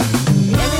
Everybody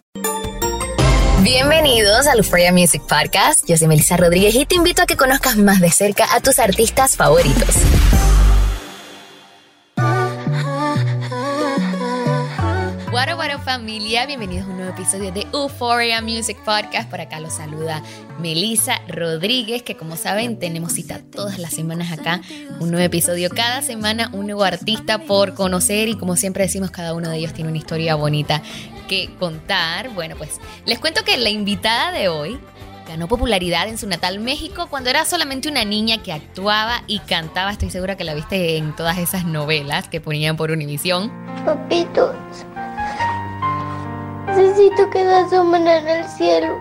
Bienvenidos al Euphoria Music Podcast. Yo soy Melissa Rodríguez y te invito a que conozcas más de cerca a tus artistas favoritos. What bueno familia, bienvenidos a un nuevo episodio de Euphoria Music Podcast. Por acá los saluda Melissa Rodríguez, que como saben tenemos cita todas las semanas acá. Un nuevo episodio cada semana, un nuevo artista por conocer y como siempre decimos, cada uno de ellos tiene una historia bonita que contar. Bueno, pues les cuento que la invitada de hoy ganó popularidad en su natal México cuando era solamente una niña que actuaba y cantaba. Estoy segura que la viste en todas esas novelas que ponían por Univisión. Papitos, necesito que se asomen en el cielo.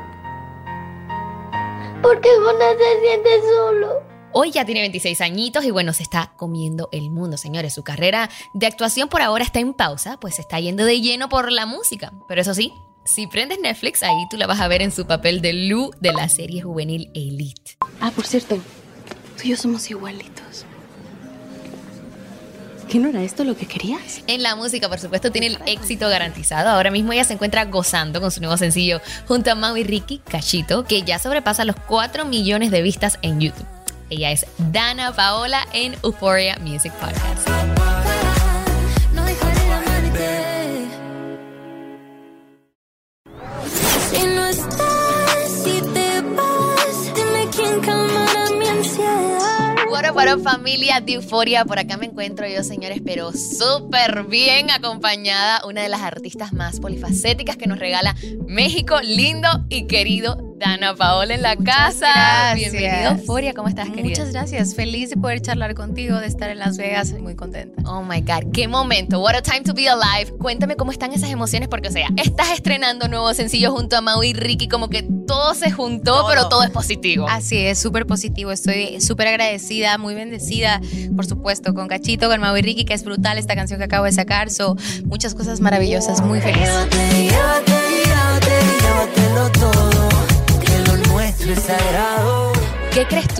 Porque Jonás se siente solo. Hoy ya tiene 26 añitos y bueno, se está comiendo el mundo, señores. Su carrera de actuación por ahora está en pausa, pues se está yendo de lleno por la música. Pero eso sí, si prendes Netflix, ahí tú la vas a ver en su papel de Lou de la serie juvenil Elite. Ah, por cierto, tú y yo somos igualitos. ¿Qué no era esto lo que querías? En la música, por supuesto, tiene el éxito garantizado. Ahora mismo ella se encuentra gozando con su nuevo sencillo junto a Mau y Ricky Cachito, que ya sobrepasa los 4 millones de vistas en YouTube. Ella es Dana Paola en Euphoria Music Podcast. Bueno, para familia de Euforia, por acá me encuentro yo, señores, pero súper bien acompañada, una de las artistas más polifacéticas que nos regala México, lindo y querido Dana Paola en la casa. Bienvenido, Euforia. ¿Cómo estás, querida? Muchas gracias. Feliz de poder charlar contigo, de estar en Las Vegas. Muy contenta. Oh my God. Qué momento. What a time to be alive. Cuéntame cómo están esas emociones, porque, o sea, estás estrenando nuevo sencillo junto a Mau y Ricky, como que todo se juntó, pero todo es positivo. Así es, súper positivo. Estoy súper agradecida, muy bendecida, por supuesto, con Cachito, con Mau y Ricky, que es brutal esta canción que acabo de sacar. So, muchas cosas maravillosas. Muy feliz.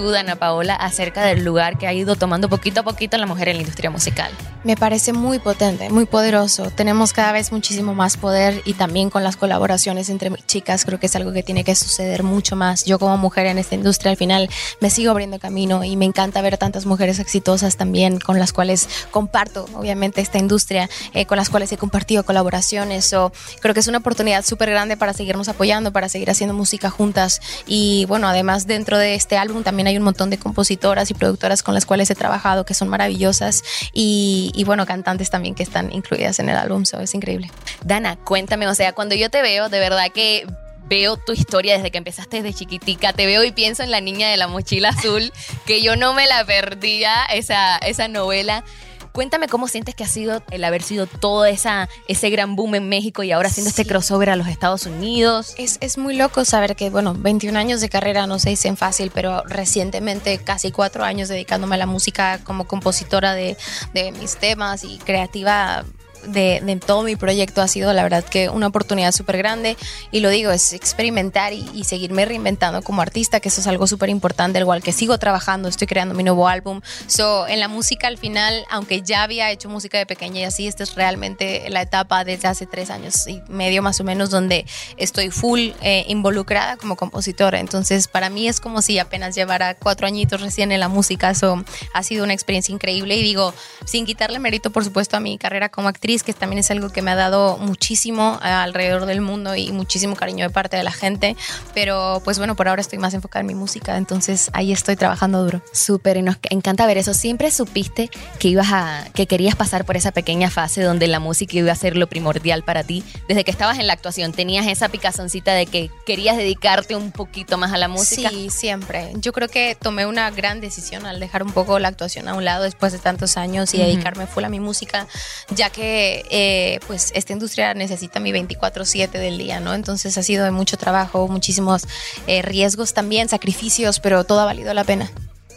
Tú, Dana Paola, acerca del lugar que ha ido tomando poquito a poquito la mujer en la industria musical? Me parece muy potente, muy poderoso. Tenemos cada vez muchísimo más poder y también con las colaboraciones entre chicas creo que es algo que tiene que suceder mucho más. Yo como mujer en esta industria al final me sigo abriendo camino y me encanta ver tantas mujeres exitosas también con las cuales comparto obviamente esta industria, eh, con las cuales he compartido colaboraciones. o creo que es una oportunidad súper grande para seguirnos apoyando, para seguir haciendo música juntas y bueno, además dentro de este álbum también hay un montón de compositoras y productoras con las cuales he trabajado que son maravillosas y y, bueno, cantantes también que están incluidas en el álbum, so es increíble. Dana, cuéntame, o sea, cuando yo te veo, de verdad que veo tu historia desde que empezaste desde chiquitica, te veo y pienso en la niña de la mochila azul, que yo no me la perdía, esa, esa novela. Cuéntame cómo sientes que ha sido el haber sido todo esa, ese gran boom en México y ahora haciendo este crossover a los Estados Unidos. Es, es, muy loco saber que, bueno, 21 años de carrera no se dicen fácil, pero recientemente casi cuatro años dedicándome a la música como compositora de, de mis temas y creativa de, todo mi proyecto ha sido la verdad que una oportunidad súper grande y lo digo, es experimentar y, seguirme reinventando como artista, que eso es algo súper importante, al igual que sigo trabajando, estoy creando mi nuevo álbum. So, en la música al final, aunque ya había hecho música de pequeña y así, esta es realmente la etapa desde hace tres años y medio más o menos donde estoy full eh, involucrada como compositora. Entonces, para mí es como si apenas llevara cuatro añitos recién en la música. Eso ha sido una experiencia increíble y digo, sin quitarle mérito, por supuesto, a mi carrera como actriz actriz, que también es algo que me ha dado muchísimo alrededor del mundo y muchísimo cariño de parte de la gente. Pero pues bueno, por ahora estoy más enfocada en mi música, entonces ahí estoy trabajando duro. Súper, y nos encanta ver eso. Siempre supiste que ibas a, que querías pasar por esa pequeña fase donde la música iba a ser lo primordial para ti. Desde que estabas en la actuación, tenías esa picazoncita de que querías dedicarte un poquito más a la música. Sí, siempre. Yo creo que tomé una gran decisión al dejar un poco la actuación a un lado después de tantos años y dedicarme full a mi música, ya que eh, pues esta industria necesita mi 24/7 del día, ¿no? Entonces ha sido de mucho trabajo, muchísimos eh, riesgos también, sacrificios, pero todo ha valido la pena.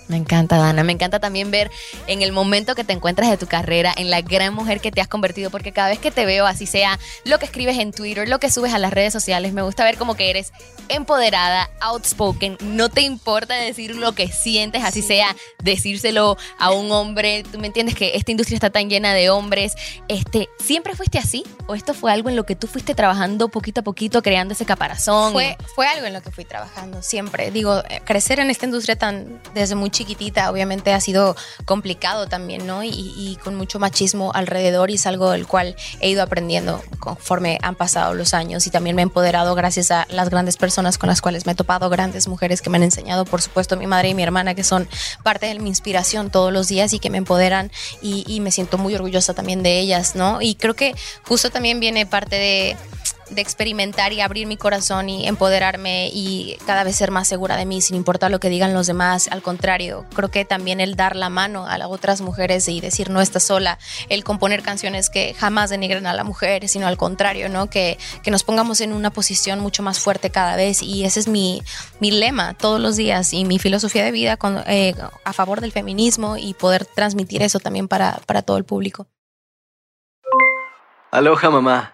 Me encanta, Dana. Me encanta también ver en el momento que te encuentras de tu carrera, en la gran mujer que te has convertido, porque cada vez que te veo, así sea lo que escribes en Twitter, lo que subes a las redes sociales, me gusta ver como que eres empoderada, outspoken, no te importa decir lo que sientes, así sea decírselo a un hombre. Tú me entiendes que esta industria está tan llena de hombres. Este, ¿Siempre fuiste así? ¿O esto fue algo en lo que tú fuiste trabajando poquito a poquito, creando ese caparazón? Fue, fue algo en lo que fui trabajando siempre. Digo, eh, crecer en esta industria tan desde muy chiquitita, obviamente ha sido complicado también, ¿no? Y, con mucho machismo alrededor y es algo del cual he ido aprendiendo conforme han pasado los años y también me he empoderado gracias a las grandes personas con las cuales me he topado, grandes mujeres que me han enseñado, por supuesto, mi madre y mi hermana, que son parte de mi inspiración todos los días y que me empoderan y, y me siento muy orgullosa también de ellas, ¿no? Y creo que justo también viene parte de de experimentar y abrir mi corazón y empoderarme y cada vez ser más segura de mí sin importar lo que digan los demás. Al contrario, creo que también el dar la mano a las otras mujeres y decir no estás sola, el componer canciones que jamás denigren a la mujer, sino al contrario, ¿no? Que, que nos pongamos en una posición mucho más fuerte cada vez y ese es mi, mi lema todos los días y mi filosofía de vida con, eh, a favor del feminismo y poder transmitir eso también para, para todo el público. Aloha mamá,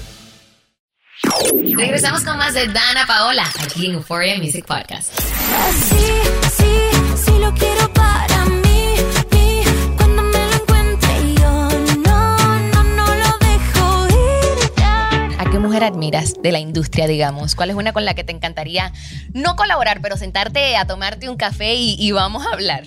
Regresamos con más de Dana Paola aquí en Euphoria Music Podcast. Así, sí, sí lo quiero para mí. Y cuando me lo encuentre yo no, no, no lo dejo ir. ¿A qué mujer admiras de la industria, digamos? ¿Cuál es una con la que te encantaría no colaborar, pero sentarte a tomarte un café y, y vamos a hablar?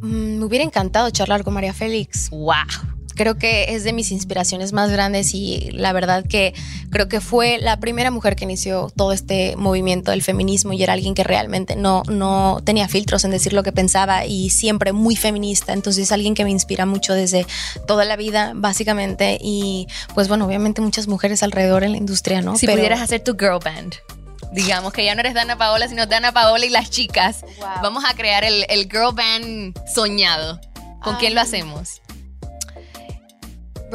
Mm, me hubiera encantado charlar con María Félix. ¡Wow! Creo que es de mis inspiraciones más grandes y la verdad que creo que fue la primera mujer que inició todo este movimiento del feminismo y era alguien que realmente no, no tenía filtros en decir lo que pensaba y siempre muy feminista. Entonces es alguien que me inspira mucho desde toda la vida, básicamente. Y pues bueno, obviamente muchas mujeres alrededor en la industria, ¿no? Si Pero- pudieras hacer tu girl band. Digamos que ya no eres Dana Paola, sino Dana Paola y las chicas. Wow. Vamos a crear el, el girl band soñado. ¿Con quién lo hacemos?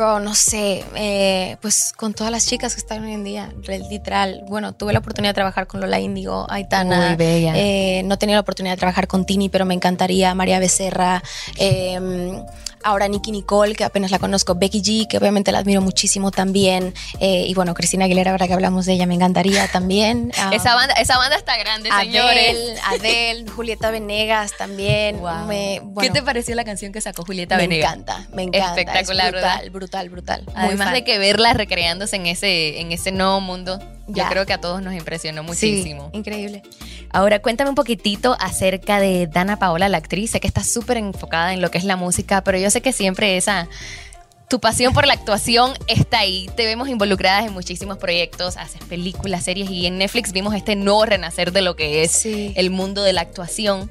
Bro, no sé, eh, pues con todas las chicas que están hoy en día, literal. Bueno, tuve la oportunidad de trabajar con Lola Índigo, Aitana. Muy bella. Eh, no tenido la oportunidad de trabajar con Tini, pero me encantaría. María Becerra. eh, ahora Nicky Nicole, que apenas la conozco, Becky G, que obviamente la admiro muchísimo también, eh, y bueno, Cristina Aguilera, ahora que hablamos de ella, me encantaría también. Ah, Esa banda, esa banda está grande, señores. Adele, Adele, Julieta Venegas también. Wow. Me- ¿Qué te pareció la canción que sacó Julieta me Venegas? encanta, me encanta. Espectacular, es brutal, ¿verdad? brutal, brutal. Muy Además fan. de que verla recreándose en ese, en ese nuevo mundo, yo creo que a todos nos impresionó Sí, muchísimo. increíble. Ahora cuéntame un poquitito acerca de Dana Paola, la actriz. Sé que estás súper enfocada en lo que es la música, pero yo sé que siempre esa... Tu pasión por la actuación está ahí. Te vemos involucradas en muchísimos proyectos, haces películas, series y en Netflix vimos este nuevo renacer de lo que es Sí. el mundo de la actuación.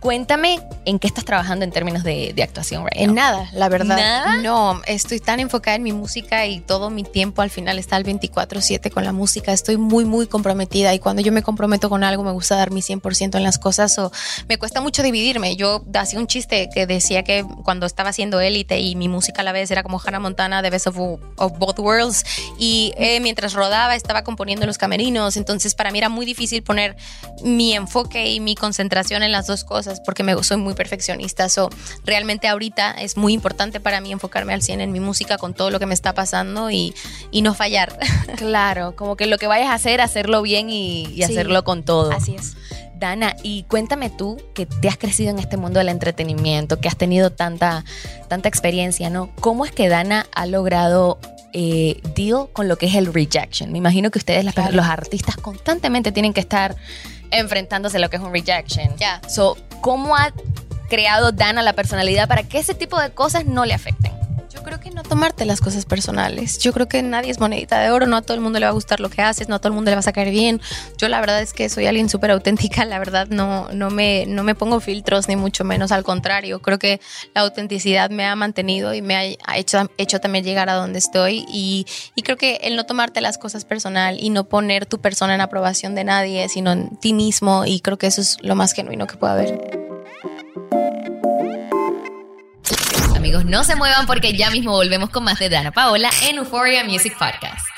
Cuéntame en qué estás trabajando en términos de, de actuación, right En now? nada, la verdad. ¿Nada? No, estoy tan enfocada en mi música y todo mi tiempo al final está al 24/7 con la música. Estoy muy, muy comprometida y cuando yo me comprometo con algo me gusta dar mi 100% en las cosas o me cuesta mucho dividirme. Yo hacía un chiste que decía que cuando estaba haciendo élite y mi música a la vez era como Hannah Montana, The Best of, of Both Worlds y eh, mientras rodaba estaba componiendo los camerinos. Entonces para mí era muy difícil poner mi enfoque y mi concentración en las dos cosas porque me, soy muy perfeccionista. So, realmente ahorita es muy importante para mí enfocarme al 100 en mi música con todo lo que me está pasando y, y no fallar. Claro, como que lo que vayas a hacer, hacerlo bien y, y Sí. hacerlo con todo. Así es. Dana, y cuéntame tú que te has crecido en este mundo del entretenimiento, que has tenido tanta, tanta experiencia, ¿no? ¿Cómo es que Dana ha logrado eh, deal con lo que es el rejection? Me imagino que ustedes, las- Claro. los artistas, constantemente tienen que estar enfrentándose a lo que es un rejection. Ya. So, ¿Cómo ha creado Dana la personalidad para que ese tipo de cosas no le afecten? Creo que no tomarte las cosas personales. Yo creo que nadie es monedita de oro, no a todo el mundo le va a gustar lo que haces, no a todo el mundo le va a caer bien. Yo la verdad es que soy alguien súper auténtica, la verdad no, no, me, no me pongo filtros ni mucho menos, al contrario, creo que la autenticidad me ha mantenido y me ha hecho, hecho también llegar a donde estoy y, y creo que el no tomarte las cosas personal y no poner tu persona en aprobación de nadie, sino en ti mismo y creo que eso es lo más genuino que puede haber. Amigos, no se muevan porque ya mismo volvemos con más de Dana Paola en Euphoria Music Podcast.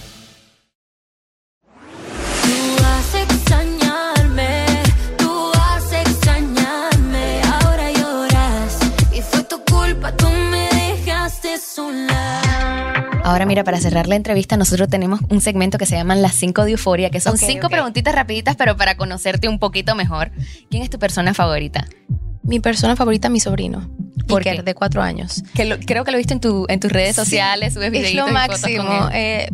Ahora mira, para cerrar la entrevista, nosotros tenemos un segmento que se llaman las 5 de euforia, que son cinco ok. preguntitas rapiditas, pero para conocerte un poquito mejor. ¿Quién es tu persona favorita? Mi persona favorita, mi sobrino. ¿Por Iker, qué? de cuatro años. Que lo- creo que lo he visto en, tu, en tus redes Sí, sociales, subes Es lo fotos máximo. con él. eh,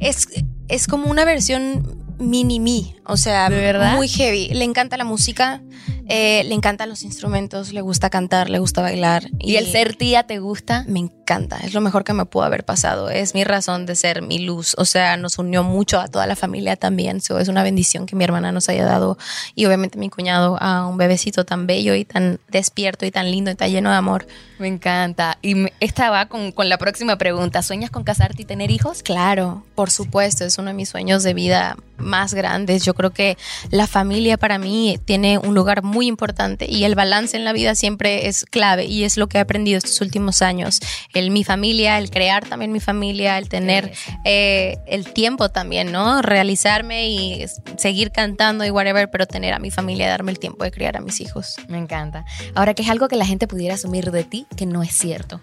es, es como una versión mini mí, o sea, ¿De verdad? muy heavy. Le encanta la música, eh, le encantan los instrumentos, le gusta cantar, le gusta bailar. ¿Y el ser tía te gusta? Me encanta. es lo mejor que me pudo haber pasado, es mi razón de ser, mi luz, o sea, nos unió mucho a toda la familia también, so, es una bendición que mi hermana nos haya dado y obviamente mi cuñado a un bebecito tan bello y tan despierto y tan lindo y tan lleno de amor. Me encanta. Y esta va con, con la próxima pregunta. ¿Sueñas con casarte y tener hijos? Claro, por supuesto, es uno de mis sueños de vida más grandes. Yo creo que la familia para mí tiene un lugar muy importante y el balance en la vida siempre es clave y es lo que he aprendido estos últimos años. El mi familia, el crear también mi familia, el tener eh, el tiempo también, ¿no? Realizarme y seguir cantando y whatever, pero tener a mi familia, darme el tiempo de criar a mis hijos. Me encanta. Ahora, ¿qué es algo que la gente pudiera asumir de ti que no es cierto?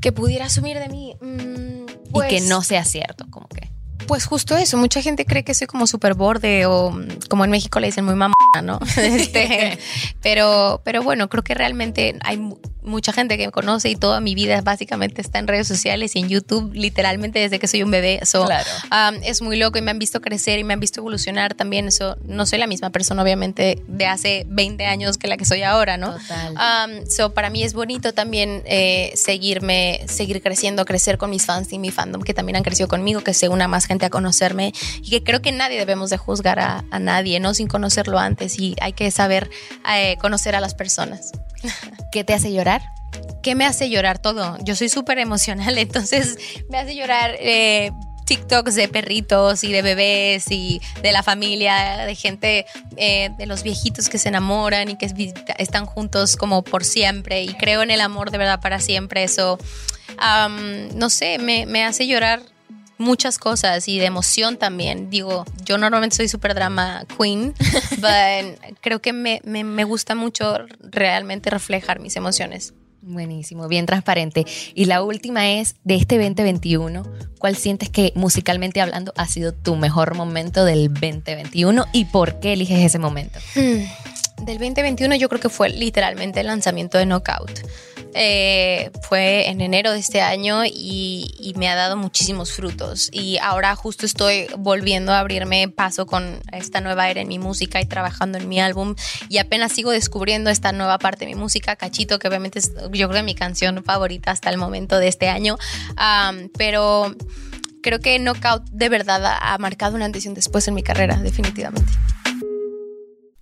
Que pudiera asumir de mí. mm, y que pues- no sea cierto, como que. Pues justo eso, mucha gente cree que soy como súper borde o como en México le dicen muy mamona, ¿no? Este, pero, pero bueno, creo que realmente hay mucha gente que me conoce y toda mi vida básicamente está en redes sociales y en YouTube, literalmente desde que soy un bebé. So, Claro. um, es muy loco y me han visto crecer y me han visto evolucionar también. Eso, no soy la misma persona, obviamente, de hace 20 años que la que soy ahora, ¿no? Total. Um, so, para mí es bonito también eh, seguirme, seguir creciendo, crecer con mis fans y mi fandom que también han crecido conmigo, que se una más gente a conocerme y que creo que nadie debemos de juzgar a, a nadie, ¿no? Sin conocerlo antes y hay que saber eh, conocer a las personas. ¿Qué te hace llorar? ¿Qué me hace llorar todo? Yo soy súper emocional, entonces me hace llorar eh, TikToks de perritos y de bebés y de la familia, de gente, eh, de los viejitos que se enamoran y que están juntos como por siempre y creo en el amor de verdad para siempre. Eso, no sé, me, me hace llorar muchas cosas y de emoción también. Digo, yo normalmente soy super drama queen, pero creo que me, me, me gusta mucho realmente reflejar mis emociones. Buenísimo, bien transparente. Y la última es de este 2021. ¿Cuál sientes que musicalmente hablando ha sido tu mejor momento del 2021 y por qué eliges ese momento? Hmm, Del 2021 yo creo que fue literalmente el lanzamiento de Knockout. Eh, fue en enero de este año y, me ha dado muchísimos frutos. Y ahora justo estoy volviendo a abrirme paso con esta nueva era en mi música y trabajando en mi álbum. Y apenas sigo descubriendo esta nueva parte de mi música, Cachito, que obviamente es yo creo que mi canción favorita hasta el momento de este año. Pero creo que Knockout de verdad ha, marcado un antes y un después en mi carrera, definitivamente.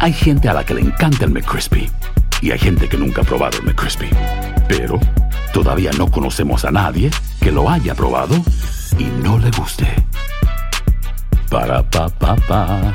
Hay gente a la que le encanta el McCrispy y hay gente que nunca ha probado el McCrispy. Pero todavía no conocemos a nadie que lo haya probado y no le guste. Para pa pa pa.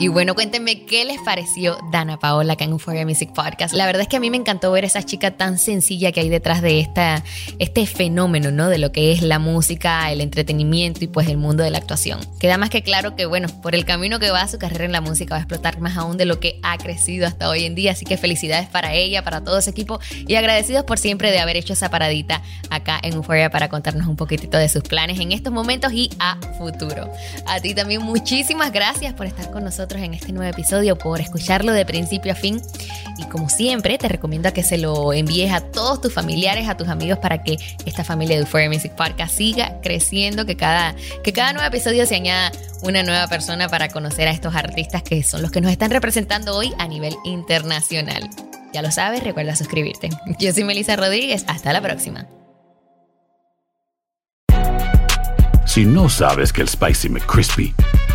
Y bueno, cuéntenme qué les pareció Dana Paola acá en Euphoria Music Podcast. La verdad es que a mí me encantó ver esa chica tan sencilla que hay detrás de esta, este fenómeno, ¿no? De lo que es la música, el entretenimiento y pues el mundo de la actuación. Queda más que claro que, bueno, por el camino que va su carrera en la música va a explotar más aún de lo que ha crecido hasta hoy en día. Así que felicidades para ella, para todo ese equipo y agradecidos por siempre de haber hecho esa paradita acá en Euphoria para contarnos un poquitito de sus planes en estos momentos y a futuro. A ti también muchísimas gracias por estar con nosotros en este nuevo episodio, por escucharlo de principio a fin. Y como siempre, te recomiendo que se lo envíes a todos tus familiares, a tus amigos, para que esta familia de Euphoria Music Podcast siga creciendo, que cada, que cada nuevo episodio se añada una nueva persona para conocer a estos artistas que son los que nos están representando hoy a nivel internacional. Ya lo sabes, recuerda suscribirte. Yo soy Melissa Rodríguez, hasta la próxima. Si no sabes que el Spicy McCrispy